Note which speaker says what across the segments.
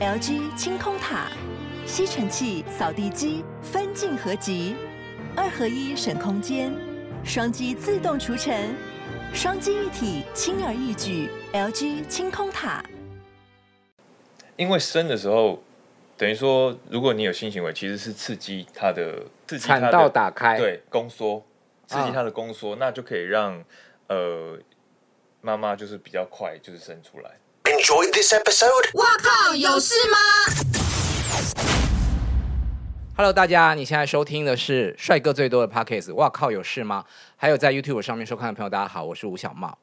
Speaker 1: LG 清空塔，吸尘器、扫地机分镜合集，二合一省空间，双击自动除尘，双击一体轻而易举。LG 清空塔。
Speaker 2: 因为生的时候，等于说，如果你有性行为，其实是刺激它的刺激它的
Speaker 3: 产道打开，
Speaker 2: 对，宫缩，刺激它的宫缩，啊、那就可以让呃妈妈就是比较快就是生出来。
Speaker 4: Enjoy this episode。
Speaker 5: 哇靠，有事吗
Speaker 3: ？Hello，大家，你现在收听的是帅哥最多的 Podcast。哇靠，有事吗？还有在 YouTube 上面收看的朋友，大家好，我是吴小茂。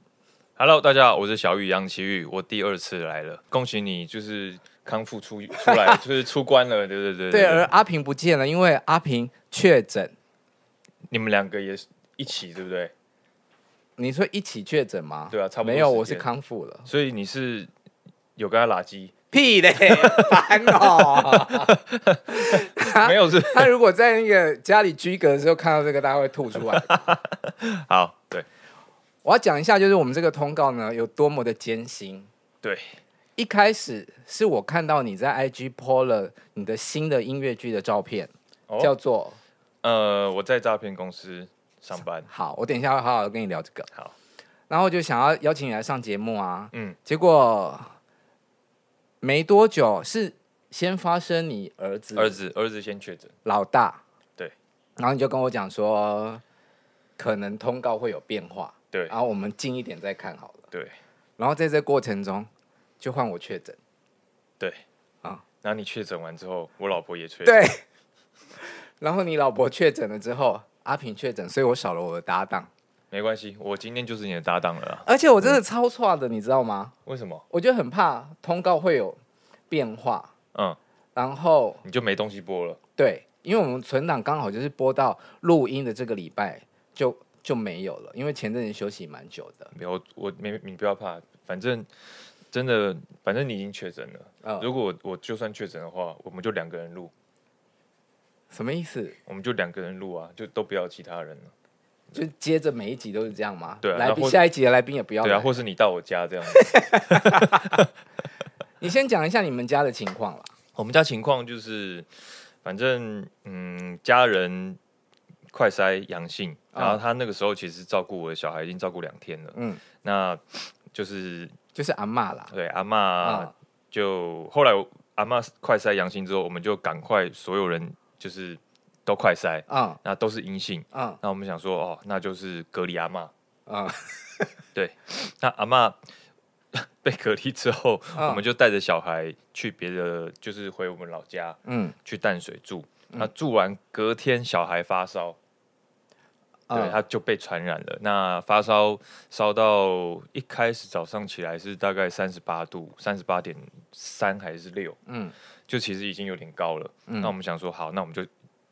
Speaker 2: Hello，大家好，我是小玉杨奇玉，我第二次来了，恭喜你，就是康复出出来，就是出关了，对对对对，
Speaker 3: 对。对，而阿平不见了，因为阿平确诊。
Speaker 2: 你们两个也是一起，对不对？
Speaker 3: 你说一起确诊吗？
Speaker 2: 对啊，差不多。
Speaker 3: 没有，我是康复了。
Speaker 2: 所以你是有跟他拉鸡？
Speaker 3: 屁嘞，烦哦。
Speaker 2: 没有是，
Speaker 3: 他如果在那个家里居隔的时候看到这个，大家会吐出来。
Speaker 2: 好，对。
Speaker 3: 我要讲一下，就是我们这个通告呢，有多么的艰辛。
Speaker 2: 对，
Speaker 3: 一开始是我看到你在 IG po 了你的新的音乐剧的照片，哦、叫做
Speaker 2: 呃，我在诈骗公司上班。
Speaker 3: 好，我等一下会好好跟你聊这个。
Speaker 2: 好，
Speaker 3: 然后就想要邀请你来上节目啊。
Speaker 2: 嗯，
Speaker 3: 结果没多久是先发生你儿子，
Speaker 2: 儿子，儿子先确诊，
Speaker 3: 老大。
Speaker 2: 对，
Speaker 3: 然后你就跟我讲说，可能通告会有变化。
Speaker 2: 对，
Speaker 3: 然后我们近一点再看好了。
Speaker 2: 对，
Speaker 3: 然后在这过程中，就换我确诊。
Speaker 2: 对，啊，然后你确诊完之后，我老婆也确诊。
Speaker 3: 对，然后你老婆确诊了之后，阿平确诊，所以我少了我的搭档。
Speaker 2: 没关系，我今天就是你的搭档了。
Speaker 3: 而且我真的超差的，你知道吗？
Speaker 2: 为什么？
Speaker 3: 我就很怕通告会有变化。
Speaker 2: 嗯，
Speaker 3: 然后
Speaker 2: 你就没东西播了。
Speaker 3: 对，因为我们存档刚好就是播到录音的这个礼拜就。就没有了，因为前阵子休息蛮久的。
Speaker 2: 没有，我没你不要怕，反正真的，反正你已经确诊了。哦、如果我我就算确诊的话，我们就两个人录。
Speaker 3: 什么意思？
Speaker 2: 我们就两个人录啊，就都不要其他人了。
Speaker 3: 就接着每一集都是这样吗？
Speaker 2: 对啊，
Speaker 3: 来宾下一集的来宾也不要。
Speaker 2: 对啊，或是你到我家这样。
Speaker 3: 你先讲一下你们家的情况啦。
Speaker 2: 我们家情况就是，反正嗯，家人。快筛阳性，然后他那个时候其实照顾我的小孩已经照顾两天了，嗯，那就是
Speaker 3: 就是阿嬷啦，
Speaker 2: 对，阿嬷就、嗯、后来阿妈快筛阳性之后，我们就赶快所有人就是都快筛啊，嗯、那都是阴性啊，嗯、那我们想说哦，那就是隔离阿妈啊，嗯、对，那阿妈 被隔离之后，嗯、我们就带着小孩去别的，就是回我们老家，嗯，去淡水住，那住完隔天小孩发烧。对，他就被传染了。那发烧烧到一开始早上起来是大概三十八度，三十八点三还是六？嗯，就其实已经有点高了。嗯，那我们想说，好，那我们就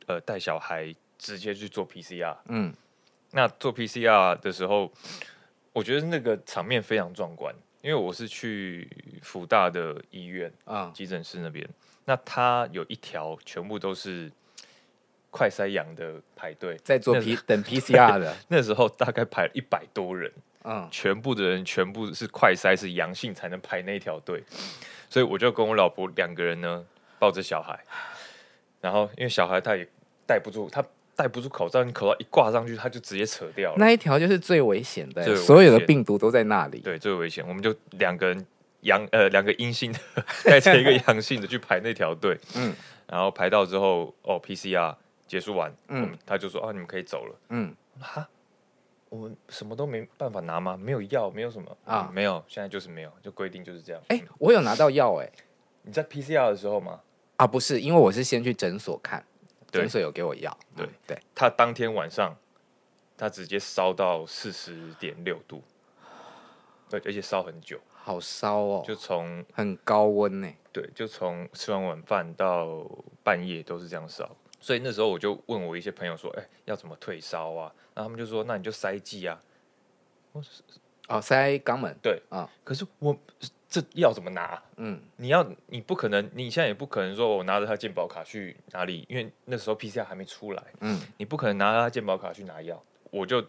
Speaker 2: 呃带小孩直接去做 PCR。嗯，那做 PCR 的时候，我觉得那个场面非常壮观，因为我是去福大的医院啊，急诊室那边。那他有一条全部都是。快筛阳的排队
Speaker 3: 在做 P 等 PCR 的，
Speaker 2: 那时候大概排了一百多人，嗯，全部的人全部是快筛是阳性才能排那条队，所以我就跟我老婆两个人呢抱着小孩，然后因为小孩他也戴不住，他戴不住口罩，你口罩一挂上去，他就直接扯掉了。
Speaker 3: 那一条就是最危险的，所有的病毒都在那里，
Speaker 2: 对，最危险。我们就两个人阳呃两个阴性的带着一个阳性的去排那条队，嗯，然后排到之后哦 PCR。结束完，嗯，他就说：“啊，你们可以走了。”嗯，哈，我们什么都没办法拿吗？没有药，没有什么啊？没有，现在就是没有，就规定就是这样。
Speaker 3: 哎，我有拿到药哎，
Speaker 2: 你在 PCR 的时候吗？
Speaker 3: 啊，不是，因为我是先去诊所看，诊所有给我药。
Speaker 2: 对对，他当天晚上，他直接烧到四十点六度，对，而且烧很久，
Speaker 3: 好烧哦，
Speaker 2: 就从
Speaker 3: 很高温呢，
Speaker 2: 对，就从吃完晚饭到半夜都是这样烧。所以那时候我就问我一些朋友说：“哎、欸，要怎么退烧啊？”然后他们就说：“那你就塞剂啊。”我说：“
Speaker 3: 哦，塞肛门。”
Speaker 2: 对啊。哦、可是我这药怎么拿？嗯，你要你不可能，你现在也不可能说我拿着他健保卡去哪里，因为那时候 PCR 还没出来。嗯，你不可能拿着他健保卡去拿药。我就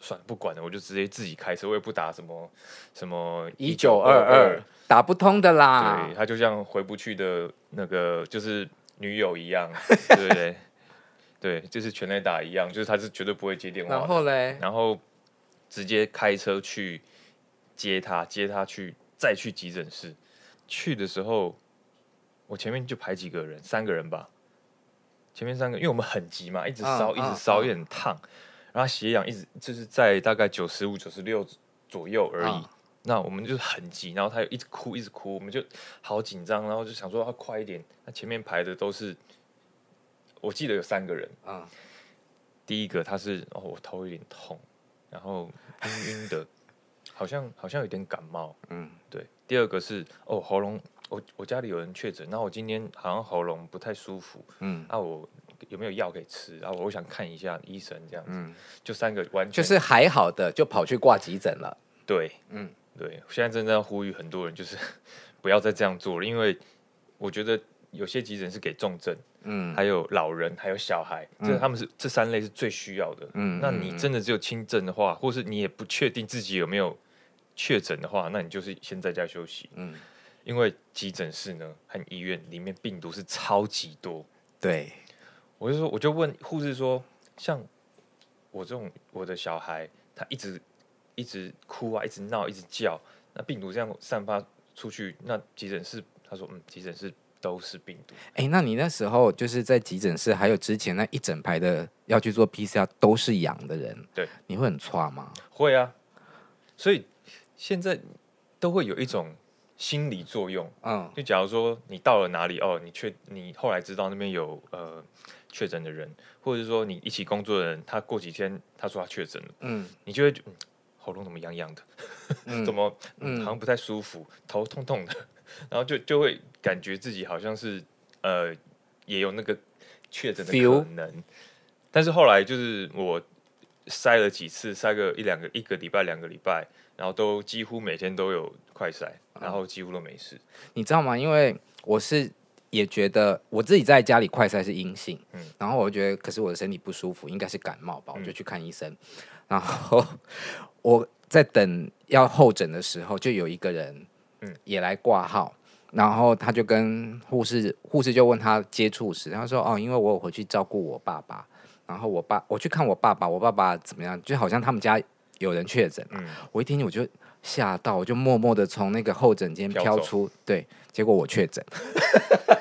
Speaker 2: 算了，不管了，我就直接自己开车，我也不打什么什么
Speaker 3: 一九二二，打不通的啦。
Speaker 2: 对，他就像回不去的那个就是女友一样，对不对？对，就是全垒打一样，就是他是绝对不会接电话。
Speaker 3: 然后嘞，
Speaker 2: 然后直接开车去接他，接他去，再去急诊室。去的时候，我前面就排几个人，三个人吧。前面三个，因为我们很急嘛，一直烧，uh, 一直烧，有点烫。Uh, uh. 然后血氧一直就是在大概九十五、九十六左右而已。Uh. 那我们就是很急，然后他又一直哭，一直哭，我们就好紧张，然后就想说要快一点。那前面排的都是，我记得有三个人。Uh. 第一个他是哦，我头有点痛，然后晕晕的，好像好像有点感冒。嗯，对。第二个是哦，喉咙，我我家里有人确诊，那我今天好像喉咙不太舒服，嗯，啊，我有没有药可以吃？然后我想看一下医生这样子，嗯，就三个完全
Speaker 3: 就是还好的，就跑去挂急诊了。
Speaker 2: 对，嗯，对，现在正在呼吁很多人，就是 不要再这样做了，因为我觉得有些急诊是给重症，嗯，还有老人，还有小孩，这、嗯、他们是这三类是最需要的，嗯，那你真的只有轻症的话，或是你也不确定自己有没有。确诊的话，那你就是先在家休息。嗯，因为急诊室呢和医院里面病毒是超级多。
Speaker 3: 对，
Speaker 2: 我就说，我就问护士说，像我这种我的小孩，他一直一直哭啊，一直闹，一直叫，那病毒这样散发出去，那急诊室他说，嗯，急诊室都是病毒。
Speaker 3: 哎、欸，那你那时候就是在急诊室，还有之前那一整排的要去做 PCR 都是阳的人，
Speaker 2: 对，
Speaker 3: 你会很差吗？
Speaker 2: 会啊，所以。现在都会有一种心理作用，嗯，就假如说你到了哪里哦，你确你后来知道那边有呃确诊的人，或者是说你一起工作的人，他过几天他说他确诊了，嗯，你就会、嗯、喉咙怎么痒痒的，嗯、怎么、嗯、好像不太舒服，头痛痛的，然后就就会感觉自己好像是呃也有那个确诊的可能但是后来就是我筛了几次，筛个一两个一个礼拜两个礼拜。然后都几乎每天都有快筛，然后几乎都没事。
Speaker 3: 你知道吗？因为我是也觉得我自己在家里快筛是阴性，嗯，然后我觉得可是我的身体不舒服，应该是感冒吧，我就去看医生。嗯、然后我在等要候诊的时候，就有一个人，嗯，也来挂号，然后他就跟护士，护士就问他接触史，他说哦，因为我有回去照顾我爸爸，然后我爸我去看我爸爸，我爸爸怎么样？就好像他们家。有人确诊，嗯，我一听我就吓到，我就默默的从那个候诊间飘出，对，结果我确诊。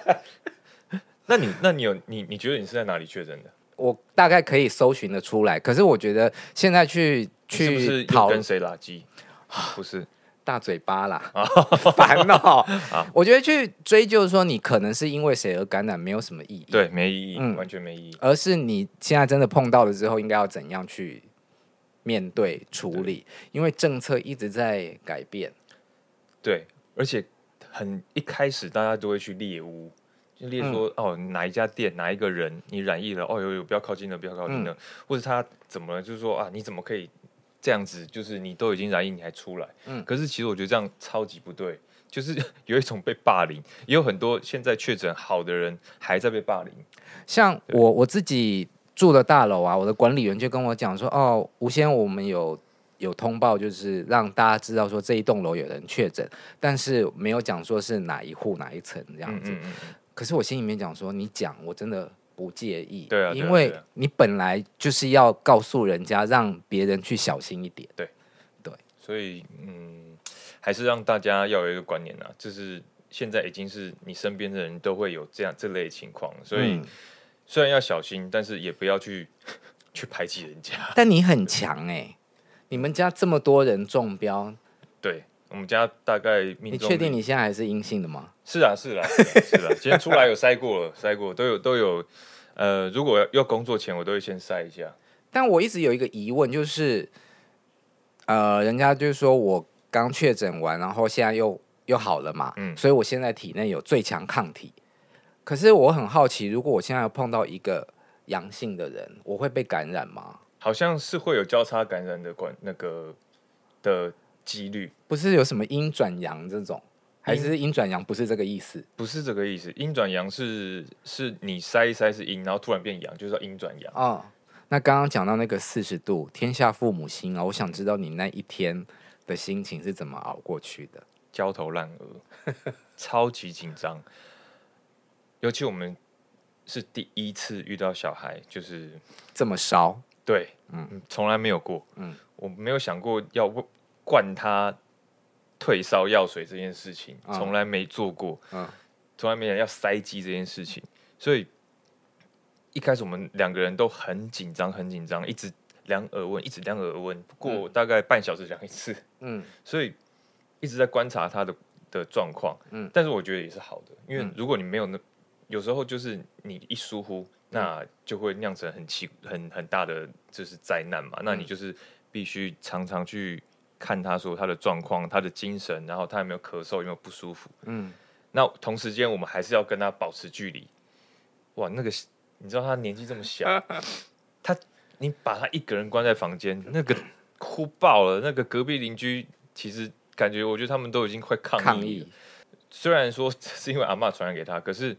Speaker 2: 那你，那你有你，你觉得你是在哪里确诊的？
Speaker 3: 我大概可以搜寻的出来，可是我觉得现在去去
Speaker 2: 是不是跟谁垃圾？不是
Speaker 3: 大嘴巴啦，烦恼 啊！我觉得去追究说你可能是因为谁而感染，没有什么意义，
Speaker 2: 对，没意义，嗯，完全没意义。
Speaker 3: 而是你现在真的碰到了之后，应该要怎样去？面对处理，因为政策一直在改变。
Speaker 2: 对，而且很一开始大家都会去猎污，就猎说、嗯、哦哪一家店哪一个人你染疫了，哦有有不要靠近了，不要靠近了，嗯、或者他怎么了，就是说啊你怎么可以这样子？就是你都已经染疫你还出来？嗯，可是其实我觉得这样超级不对，就是有一种被霸凌，也有很多现在确诊好的人还在被霸凌。
Speaker 3: 像我我自己。住的大楼啊，我的管理员就跟我讲说：“哦，吴先，我们有有通报，就是让大家知道说这一栋楼有人确诊，但是没有讲说是哪一户哪一层这样子。嗯嗯嗯。可是我心里面讲说，你讲我真的不介意，
Speaker 2: 对啊，
Speaker 3: 因为你本来就是要告诉人家，让别人去小心一点。
Speaker 2: 对
Speaker 3: 对，
Speaker 2: 所以嗯，还是让大家要有一个观念啊，就是现在已经是你身边的人都会有这样这类情况，所以。嗯虽然要小心，但是也不要去去排挤人家。
Speaker 3: 但你很强哎、欸，你们家这么多人中标，
Speaker 2: 对我们家大概命中。
Speaker 3: 你确定你现在还是阴性的吗？
Speaker 2: 是啊，是啊，是啊。今天出来有筛过了，筛过都有都有。呃，如果要工作前，我都会先筛一下。
Speaker 3: 但我一直有一个疑问，就是呃，人家就是说我刚确诊完，然后现在又又好了嘛，嗯，所以我现在体内有最强抗体。可是我很好奇，如果我现在碰到一个阳性的人，我会被感染吗？
Speaker 2: 好像是会有交叉感染的关那个的几率，
Speaker 3: 不是有什么阴转阳这种，还是阴转阳不是这个意思？
Speaker 2: 不是这个意思，阴转阳是是你塞一塞是阴，然后突然变阳，就是阴转阳
Speaker 3: 啊。那刚刚讲到那个四十度，天下父母心啊，我想知道你那一天的心情是怎么熬过去的？
Speaker 2: 焦头烂额，超级紧张，尤其我们是第一次遇到小孩，就是
Speaker 3: 这么烧。
Speaker 2: 对，嗯，从来没有过，嗯，我没有想过要灌他退烧药水这件事情，从来没做过，嗯，从来没有要塞剂这件事情，所以一开始我们两个人都很紧张，很紧张，一直量耳温，一直量耳温，不过大概半小时量一次，嗯，所以一直在观察他的的状况，嗯，但是我觉得也是好的，因为如果你没有那，有时候就是你一疏忽。那就会酿成很奇很很大的就是灾难嘛。那你就是必须常常去看他说他的状况、他的精神，然后他有没有咳嗽、有没有不舒服。嗯。那同时间我们还是要跟他保持距离。哇，那个你知道他年纪这么小，他你把他一个人关在房间，那个哭爆了。那个隔壁邻居其实感觉，我觉得他们都已经快抗议了。抗议。虽然说 是因为阿妈传染给他，可是。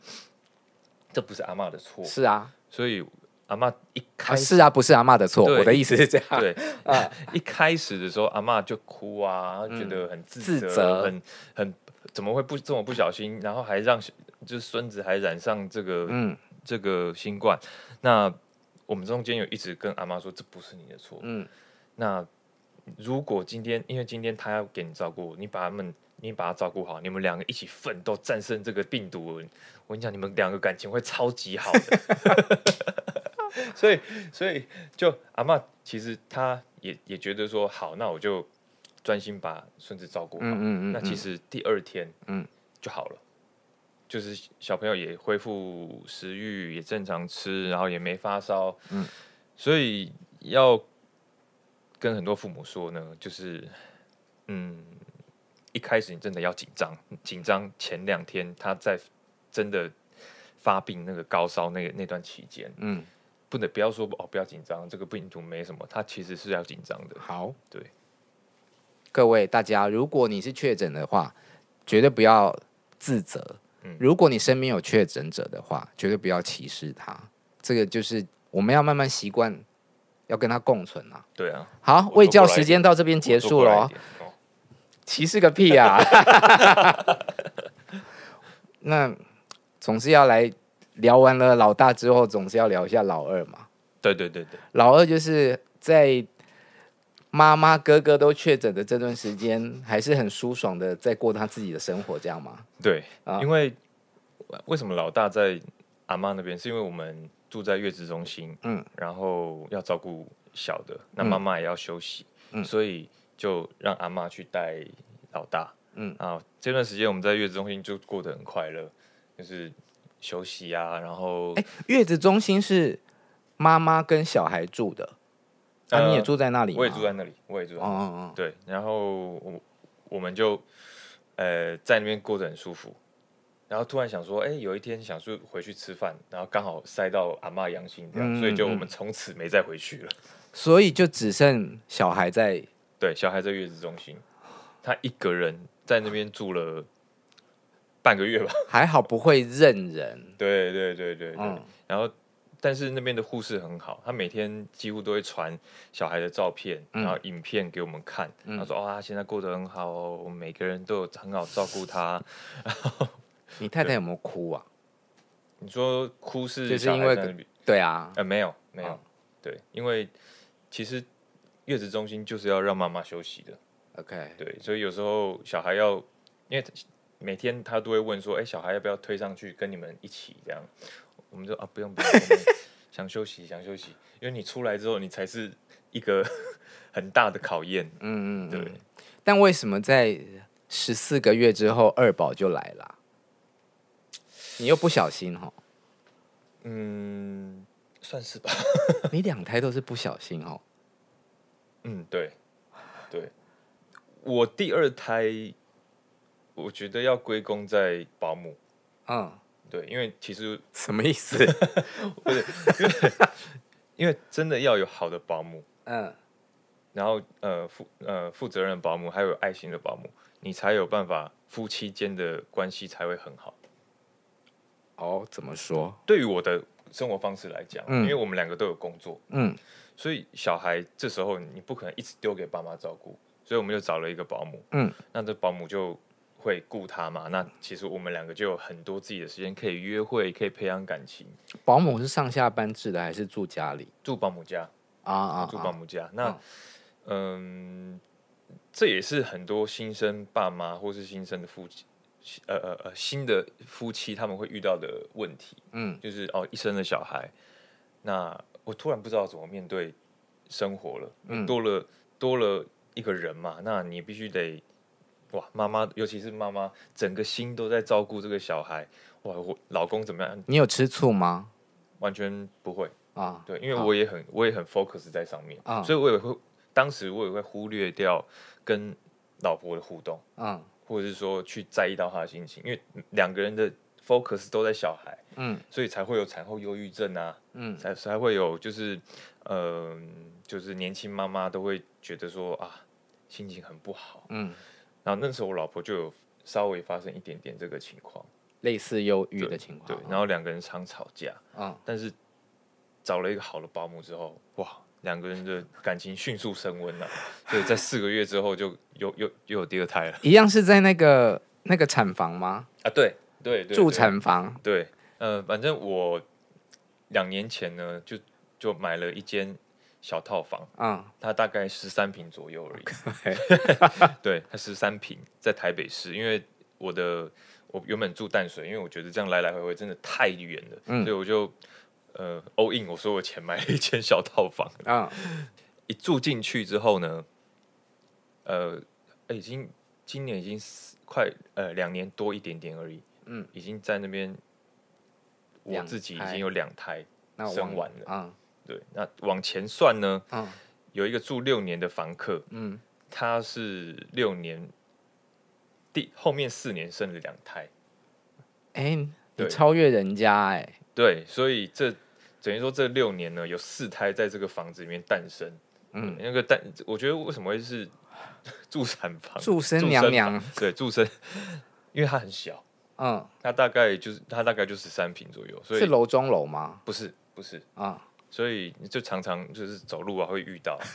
Speaker 2: 这不是阿嬷的错，
Speaker 3: 是啊，
Speaker 2: 所以阿嬷一开始、啊、
Speaker 3: 是啊，不是阿嬷的
Speaker 2: 错。
Speaker 3: 我的意思是这样，
Speaker 2: 对 啊，一开始的时候阿嬷就哭啊，嗯、觉得很自责，自责很很怎么会不这么不小心，然后还让就是孙子还染上这个嗯这个新冠。那我们中间有一直跟阿妈说，这不是你的错，嗯，那如果今天因为今天他要给你照顾，你把他们。你把他照顾好，你们两个一起奋斗战胜这个病毒。我跟你讲，你们两个感情会超级好的。所以，所以就阿嬷其实她也也觉得说好，那我就专心把孙子照顾好。嗯嗯嗯。那其实第二天，嗯，就好了，就是小朋友也恢复食欲，也正常吃，然后也没发烧。嗯。所以要跟很多父母说呢，就是嗯。一开始你真的要紧张，紧张前两天他在真的发病那个高烧那个那段期间，嗯，不能不要说哦，不要紧张，这个病毒没什么，他其实是要紧张的。
Speaker 3: 好，
Speaker 2: 对，
Speaker 3: 各位大家，如果你是确诊的话，绝对不要自责。嗯，如果你身边有确诊者的话，绝对不要歧视他。这个就是我们要慢慢习惯，要跟他共存啊。
Speaker 2: 对啊，
Speaker 3: 好，卫教时间到这边结束了。歧视个屁啊！那总是要来聊完了老大之后，总是要聊一下老二嘛。
Speaker 2: 对对对对，
Speaker 3: 老二就是在妈妈哥哥都确诊的这段时间，还是很舒爽的在过他自己的生活，这样吗？
Speaker 2: 对啊，因为为什么老大在阿妈那边？是因为我们住在月子中心，嗯，然后要照顾小的，那妈妈也要休息，嗯，所以。就让阿妈去带老大，嗯。啊，这段时间我们在月子中心就过得很快乐，就是休息啊，然后，
Speaker 3: 哎，月子中心是妈妈跟小孩住的，啊，你也住在那里？
Speaker 2: 我也住在那里，我也住在那里，哦哦哦，对，然后我我们就呃在那边过得很舒服，然后突然想说，哎，有一天想说回去吃饭，然后刚好塞到阿妈阳性这样，嗯，所以就我们从此没再回去了，
Speaker 3: 所以就只剩小孩在。
Speaker 2: 对，小孩在月子中心，他一个人在那边住了半个月吧，
Speaker 3: 还好不会认人。
Speaker 2: 对对对对对，嗯、然后但是那边的护士很好，他每天几乎都会传小孩的照片，然后影片给我们看。嗯、他说：“哦，他现在过得很好哦，我们每个人都有很好照顾他。”
Speaker 3: 你太太有没有哭啊？
Speaker 2: 你说哭是
Speaker 3: 就是因为对啊，
Speaker 2: 呃，没有没有，嗯、对，因为其实。月子中心就是要让妈妈休息的
Speaker 3: ，OK，
Speaker 2: 对，所以有时候小孩要，因为每天他都会问说，哎、欸，小孩要不要推上去跟你们一起这样？我们说啊，不用不用，想休息想休息，因为你出来之后，你才是一个 很大的考验，嗯嗯，对。
Speaker 3: 但为什么在十四个月之后二宝就来了？你又不小心哈？
Speaker 2: 嗯，算是吧。
Speaker 3: 你两胎都是不小心哦。
Speaker 2: 嗯，对，对，我第二胎，我觉得要归功在保姆。嗯，对，因为其实
Speaker 3: 什么意思？
Speaker 2: 不是，因为 因为真的要有好的保姆，嗯，然后呃负呃负责任的保姆，还有爱心的保姆，你才有办法夫妻间的关系才会很好。
Speaker 3: 哦，怎么说？
Speaker 2: 对于我的生活方式来讲，嗯，因为我们两个都有工作，
Speaker 3: 嗯，
Speaker 2: 所以小孩这时候你不可能一直丢给爸妈照顾，所以我们就找了一个保姆，
Speaker 3: 嗯，
Speaker 2: 那这保姆就会顾他嘛。那其实我们两个就有很多自己的时间可以约会，可以培养感情。
Speaker 3: 保姆是上下班制的还是住家里？
Speaker 2: 住保姆家
Speaker 3: 啊啊，
Speaker 2: 住保姆家。那嗯，这也是很多新生爸妈或是新生的夫妻。呃呃呃，新的夫妻他们会遇到的问题，
Speaker 3: 嗯，
Speaker 2: 就是哦，一生的小孩，那我突然不知道怎么面对生活了，嗯，多了多了一个人嘛，那你必须得，哇，妈妈，尤其是妈妈，整个心都在照顾这个小孩，哇，我老公怎么样？
Speaker 3: 你有吃醋吗？
Speaker 2: 完全不会
Speaker 3: 啊，
Speaker 2: 对，因为我也很、啊、我也很 focus 在上面啊，所以我也会，当时我也会忽略掉跟老婆的互动，
Speaker 3: 啊。
Speaker 2: 或者是说去在意到她的心情，因为两个人的 focus 都在小孩，
Speaker 3: 嗯，
Speaker 2: 所以才会有产后忧郁症啊，
Speaker 3: 嗯，
Speaker 2: 才才会有就是，嗯、呃，就是年轻妈妈都会觉得说啊，心情很不好，
Speaker 3: 嗯，
Speaker 2: 然后那时候我老婆就有稍微发生一点点这个情况，
Speaker 3: 类似忧郁的情况，
Speaker 2: 对，然后两个人常吵架，
Speaker 3: 嗯，
Speaker 2: 但是找了一个好的保姆之后，哇。两个人的感情迅速升温了，所以在四个月之后就又又又有第二胎了。
Speaker 3: 一样是在那个那个产房吗？
Speaker 2: 啊，对对对，
Speaker 3: 住产房。
Speaker 2: 对，呃，反正我两年前呢，就就买了一间小套房，
Speaker 3: 嗯，
Speaker 2: 它大概十三平左右而已。对，它十三平，在台北市，因为我的我原本住淡水，因为我觉得这样来来回回真的太远了，嗯，所以我就。呃，all in，我说我钱买了一间小套房
Speaker 3: 啊，
Speaker 2: 一住进去之后呢，呃，已经今年已经快呃两年多一点点而已，
Speaker 3: 嗯，
Speaker 2: 已经在那边，我自己已经有两胎生完了。
Speaker 3: 啊，
Speaker 2: 对，那往前算呢，
Speaker 3: 嗯，
Speaker 2: 有一个住六年的房客，
Speaker 3: 嗯，
Speaker 2: 他是六年第后面四年生了两胎，
Speaker 3: 哎、欸，你超越人家哎、欸。
Speaker 2: 对，所以这等于说这六年呢，有四胎在这个房子里面诞生。
Speaker 3: 嗯，
Speaker 2: 那个诞，我觉得为什么会是 助产房？
Speaker 3: 助生娘娘，
Speaker 2: 对，助生，因为它很小。
Speaker 3: 嗯，
Speaker 2: 它大概就是它大概就十三平左右，所以
Speaker 3: 是楼中楼吗？
Speaker 2: 不是，不是
Speaker 3: 啊，
Speaker 2: 所以就常常就是走路啊会遇到。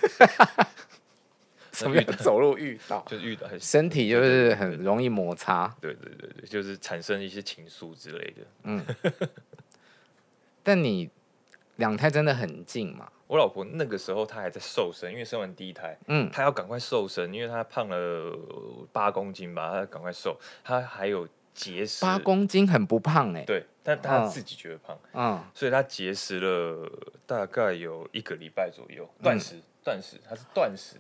Speaker 3: 什么样走路遇到？
Speaker 2: 就是遇到，
Speaker 3: 身体就是很容易摩擦。
Speaker 2: 对对对对，就是产生一些情愫之类的。
Speaker 3: 嗯。但你两胎真的很近嘛？
Speaker 2: 我老婆那个时候她还在瘦身，因为生完第一胎，
Speaker 3: 嗯，
Speaker 2: 她要赶快瘦身，因为她胖了八公斤吧，她赶快瘦。她还有节食，
Speaker 3: 八公斤很不胖哎、欸。
Speaker 2: 对，但他自己觉得胖，
Speaker 3: 嗯，
Speaker 2: 所以他节食了大概有一个礼拜左右，断食，断、嗯、食，他是断食，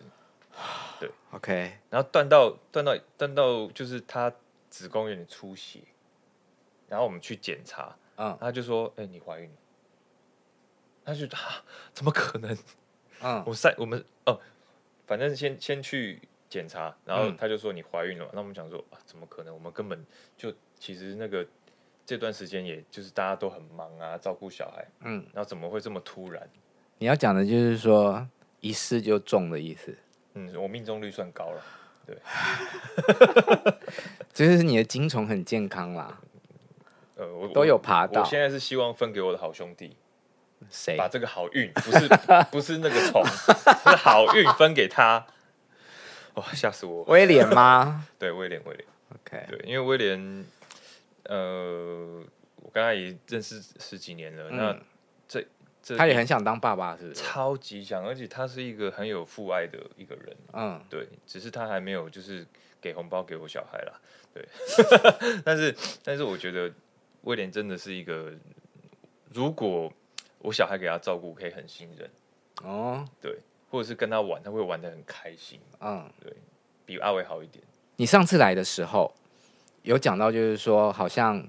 Speaker 2: 对
Speaker 3: ，OK，
Speaker 2: 然后断到断到断到就是他子宫有点出血，然后我们去检查。
Speaker 3: 嗯，
Speaker 2: 他就说：“哎、欸，你怀孕了？”他就啊，怎么可能？
Speaker 3: 嗯，
Speaker 2: 我三我们哦，反正先先去检查，然后他就说你怀孕了。那、嗯、我们想说啊，怎么可能？我们根本就其实那个这段时间，也就是大家都很忙啊，照顾小孩，
Speaker 3: 嗯，
Speaker 2: 然后怎么会这么突然？
Speaker 3: 你要讲的就是说一试就中的意思。
Speaker 2: 嗯，我命中率算高了，对，
Speaker 3: 就是你的精虫很健康啦。
Speaker 2: 呃，我
Speaker 3: 都有爬到。
Speaker 2: 我现在是希望分给我的好兄弟，
Speaker 3: 谁
Speaker 2: 把这个好运，不是不是那个虫，是好运分给他。哇，吓死我！
Speaker 3: 威廉吗？
Speaker 2: 对，威廉，威廉。
Speaker 3: OK，
Speaker 2: 对，因为威廉，呃，我跟他也认识十几年了。嗯、那这这，
Speaker 3: 他也很想当爸爸，是不是？
Speaker 2: 超级想，而且他是一个很有父爱的一个人。
Speaker 3: 嗯，
Speaker 2: 对，只是他还没有就是给红包给我小孩啦。对，但是但是我觉得。威廉真的是一个，如果我小孩给他照顾，可以很信任
Speaker 3: 哦，
Speaker 2: 对，或者是跟他玩，他会玩的很开心，
Speaker 3: 嗯，
Speaker 2: 对，比阿伟好一点。
Speaker 3: 你上次来的时候有讲到，就是说好像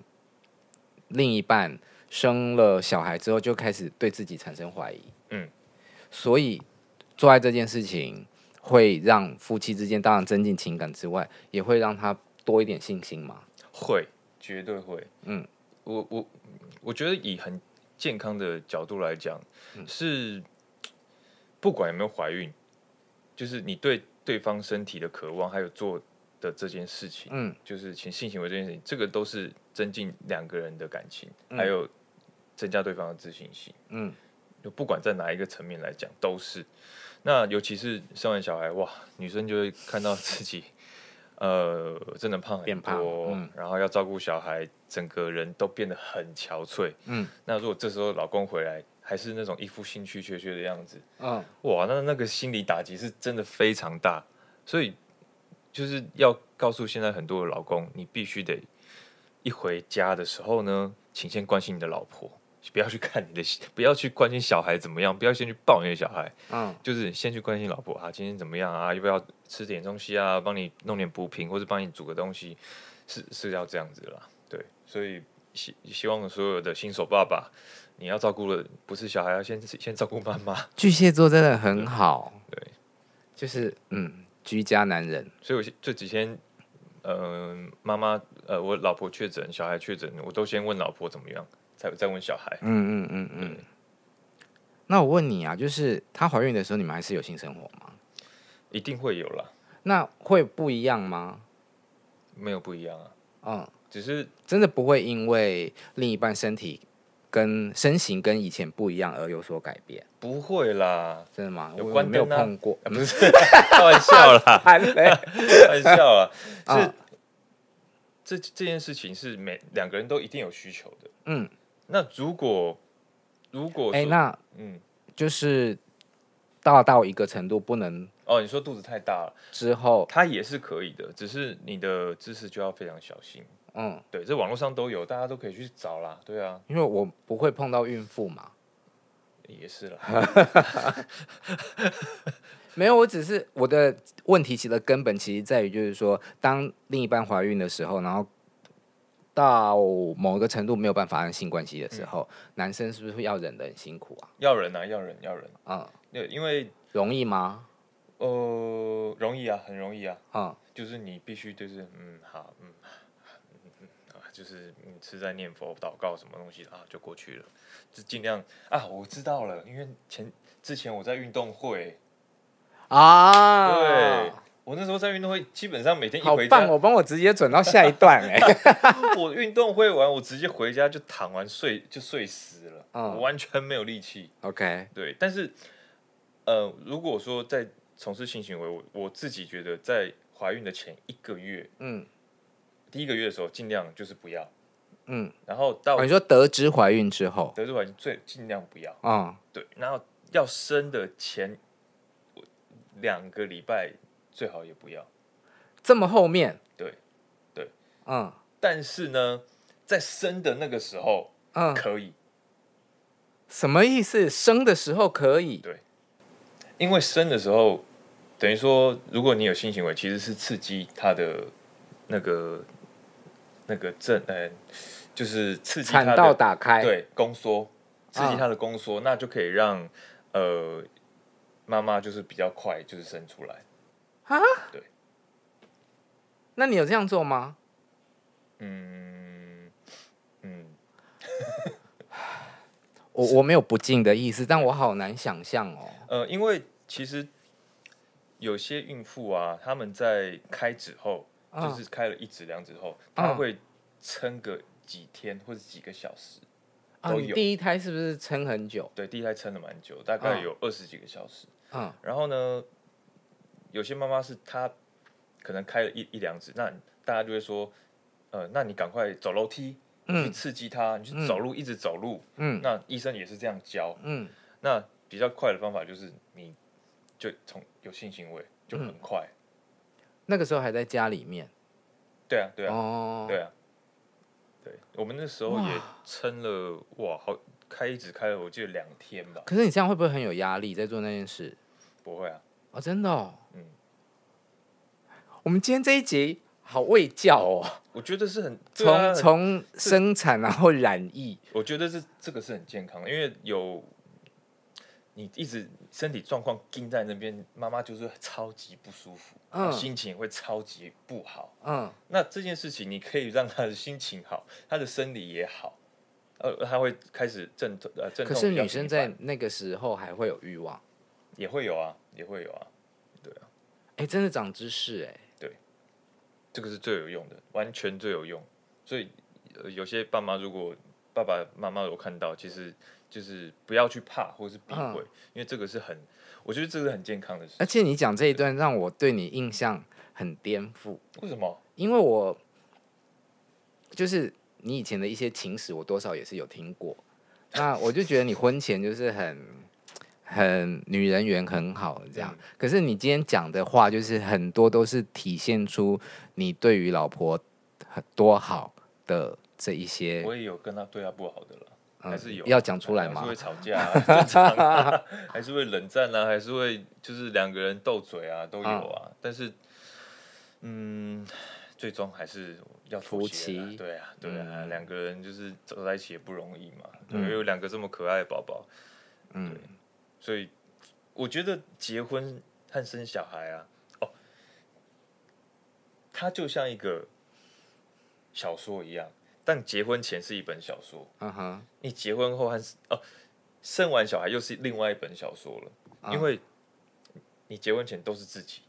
Speaker 3: 另一半生了小孩之后就开始对自己产生怀疑，
Speaker 2: 嗯，
Speaker 3: 所以做爱这件事情会让夫妻之间当然增进情感之外，也会让他多一点信心吗？
Speaker 2: 会，绝对会，
Speaker 3: 嗯。
Speaker 2: 我我我觉得以很健康的角度来讲，
Speaker 3: 嗯、
Speaker 2: 是不管有没有怀孕，就是你对对方身体的渴望，还有做的这件事情，
Speaker 3: 嗯，
Speaker 2: 就是性性行为这件事情，这个都是增进两个人的感情，
Speaker 3: 嗯、
Speaker 2: 还有增加对方的自信心。嗯，就不管在哪一个层面来讲都是。那尤其是生完小孩，哇，女生就会看到自己，呃，真的胖很多，嗯，然后要照顾小孩，整个人都变得很憔悴。嗯，那如果这时候老公回来，还是那种一副兴趣缺缺的样子，嗯，哇，那那个心理打击是真的非常大。所以就是要告诉现在很多的老公，你必须得一回家的时候呢，请先关心你的老婆。不要去看你的，不要去关心小孩怎么样，不要先去抱怨小孩，嗯，就是先去关心老婆啊，今天怎么样啊？要不要吃点东西啊？帮你弄点补品，或者帮你煮个东西，是是要这样子啦。对，所以希希望所有的新手爸爸，你要照顾的不是小孩，要先先照顾妈妈。
Speaker 3: 巨蟹座真的很好，对，就是嗯，居家男人。
Speaker 2: 所以我这几天，呃，妈妈呃，我老婆确诊，小孩确诊，我都先问老婆怎么样。再再问小孩，嗯嗯嗯嗯。
Speaker 3: 那我问你啊，就是她怀孕的时候，你们还是有性生活吗？
Speaker 2: 一定会有啦。
Speaker 3: 那会不一样吗？
Speaker 2: 没有不一样啊。嗯，只是
Speaker 3: 真的不会因为另一半身体跟身形跟以前不一样而有所改变。
Speaker 2: 不会啦，
Speaker 3: 真的吗？
Speaker 2: 有关、啊、
Speaker 3: 没有碰过？
Speaker 2: 不是开玩笑啦，开玩笑啦。是、嗯、这这件事情是每两个人都一定有需求的。嗯。那如果如果哎、
Speaker 3: 欸，那嗯，就是大到一个程度不能
Speaker 2: 哦，你说肚子太大了
Speaker 3: 之后，
Speaker 2: 它也是可以的，只是你的姿势就要非常小心。嗯，对，这网络上都有，大家都可以去找啦。对啊，
Speaker 3: 因为我不会碰到孕妇嘛，
Speaker 2: 也是啦。
Speaker 3: 没有，我只是我的问题其实根本其实在于就是说，当另一半怀孕的时候，然后。到某一个程度没有办法性关系的时候，嗯、男生是不是会要忍的很辛苦啊？
Speaker 2: 要忍啊，要忍，要忍。嗯，因为
Speaker 3: 容易吗？
Speaker 2: 呃，容易啊，很容易啊。嗯，就是你必须就是嗯好就是你是在念佛祷告什么东西啊，就过去了，就尽量啊。我知道了，因为前之前我在运动会啊，对。我那时候在运动会，基本上每天一回家，
Speaker 3: 我帮我直接转到下一段哎。
Speaker 2: 我运动会完，我直接回家就躺完睡就睡死了，嗯、我完全没有力气。
Speaker 3: OK，
Speaker 2: 对。但是，呃，如果说在从事性行为，我我自己觉得在怀孕的前一个月，嗯，第一个月的时候尽量就是不要，嗯。然后到、
Speaker 3: 哦、你说得知怀孕之后，
Speaker 2: 得知怀孕最尽量不要。啊、嗯，对。然后要生的前两个礼拜。最好也不要。
Speaker 3: 这么后面，
Speaker 2: 对，对，嗯，但是呢，在生的那个时候，嗯，可以，
Speaker 3: 什么意思？生的时候可以，
Speaker 2: 对，因为生的时候，等于说，如果你有性行为，其实是刺激他的那个那个正，呃，就是刺激
Speaker 3: 产道打开，
Speaker 2: 对，宫缩，刺激它的宫缩，嗯，那就可以让呃妈妈就是比较快就是生出来。
Speaker 3: 啊，
Speaker 2: 对，
Speaker 3: 那你有这样做吗？
Speaker 2: 嗯嗯，
Speaker 3: 我我没有不敬的意思，但我好难想象哦。
Speaker 2: 呃，因为其实有些孕妇啊，他们在开指后，嗯、就是开了一指两指后，他会撑个几天或者几个小时。
Speaker 3: 啊，你第一胎是不是撑很久？
Speaker 2: 对，第一胎撑了蛮久，大概有二十几个小时。嗯，然后呢？有些妈妈是她可能开了一一两指，那大家就会说，呃，那你赶快走楼梯，嗯、去刺激他，你去走路，嗯、一直走路。嗯，那医生也是这样教。嗯，那比较快的方法就是你就从有性行为就很快。嗯、
Speaker 3: 那个时候还在家里面。
Speaker 2: 对啊，对啊，哦、对啊，对，我们那时候也撑了哇，哇，好开一直开了，我记得两天吧。
Speaker 3: 可是你这样会不会很有压力在做那件事？
Speaker 2: 不会啊。
Speaker 3: 哦，真的哦。嗯，我们今天这一集好卫教哦。
Speaker 2: 我觉得是很
Speaker 3: 从从生产然后染疫，
Speaker 2: 我觉得是这个是很健康的，因为有你一直身体状况盯在那边，妈妈就是超级不舒服，嗯，心情会超级不好，嗯。那这件事情你可以让她的心情好，她的生理也好，呃，她会开始阵痛，呃，阵痛。
Speaker 3: 可是女生在那个时候还会有欲望。
Speaker 2: 也会有啊，也会有啊，对啊，
Speaker 3: 哎，真的长知识哎，
Speaker 2: 对，这个是最有用的，完全最有用。所以，呃，有些爸妈如果爸爸妈妈有看到，其实就是不要去怕或者是避讳，嗯、因为这个是很，我觉得这个是很健康的事。
Speaker 3: 而且你讲这一段让我对你印象很颠覆。
Speaker 2: 为什么？
Speaker 3: 因为我就是你以前的一些情史，我多少也是有听过。那我就觉得你婚前就是很很女人缘很好这样，嗯、可是你今天讲的话，就是很多都是体现出你对于老婆很多好的这一些。
Speaker 2: 我也有跟他对他不好的了，嗯、还是有
Speaker 3: 要讲出来吗？
Speaker 2: 还是会吵架、啊，正常、啊，还是会冷战啊，还是会就是两个人斗嘴啊，都有啊。嗯、但是，嗯。最终还是要夫妻，对啊，对啊，两、嗯、个人就是走在一起也不容易嘛，因为、嗯、有两个这么可爱的宝宝，嗯，所以我觉得结婚和生小孩啊，哦，它就像一个小说一样，但结婚前是一本小说，嗯哼，你结婚后还是哦，生完小孩又是另外一本小说了，嗯、因为你结婚前都是自己。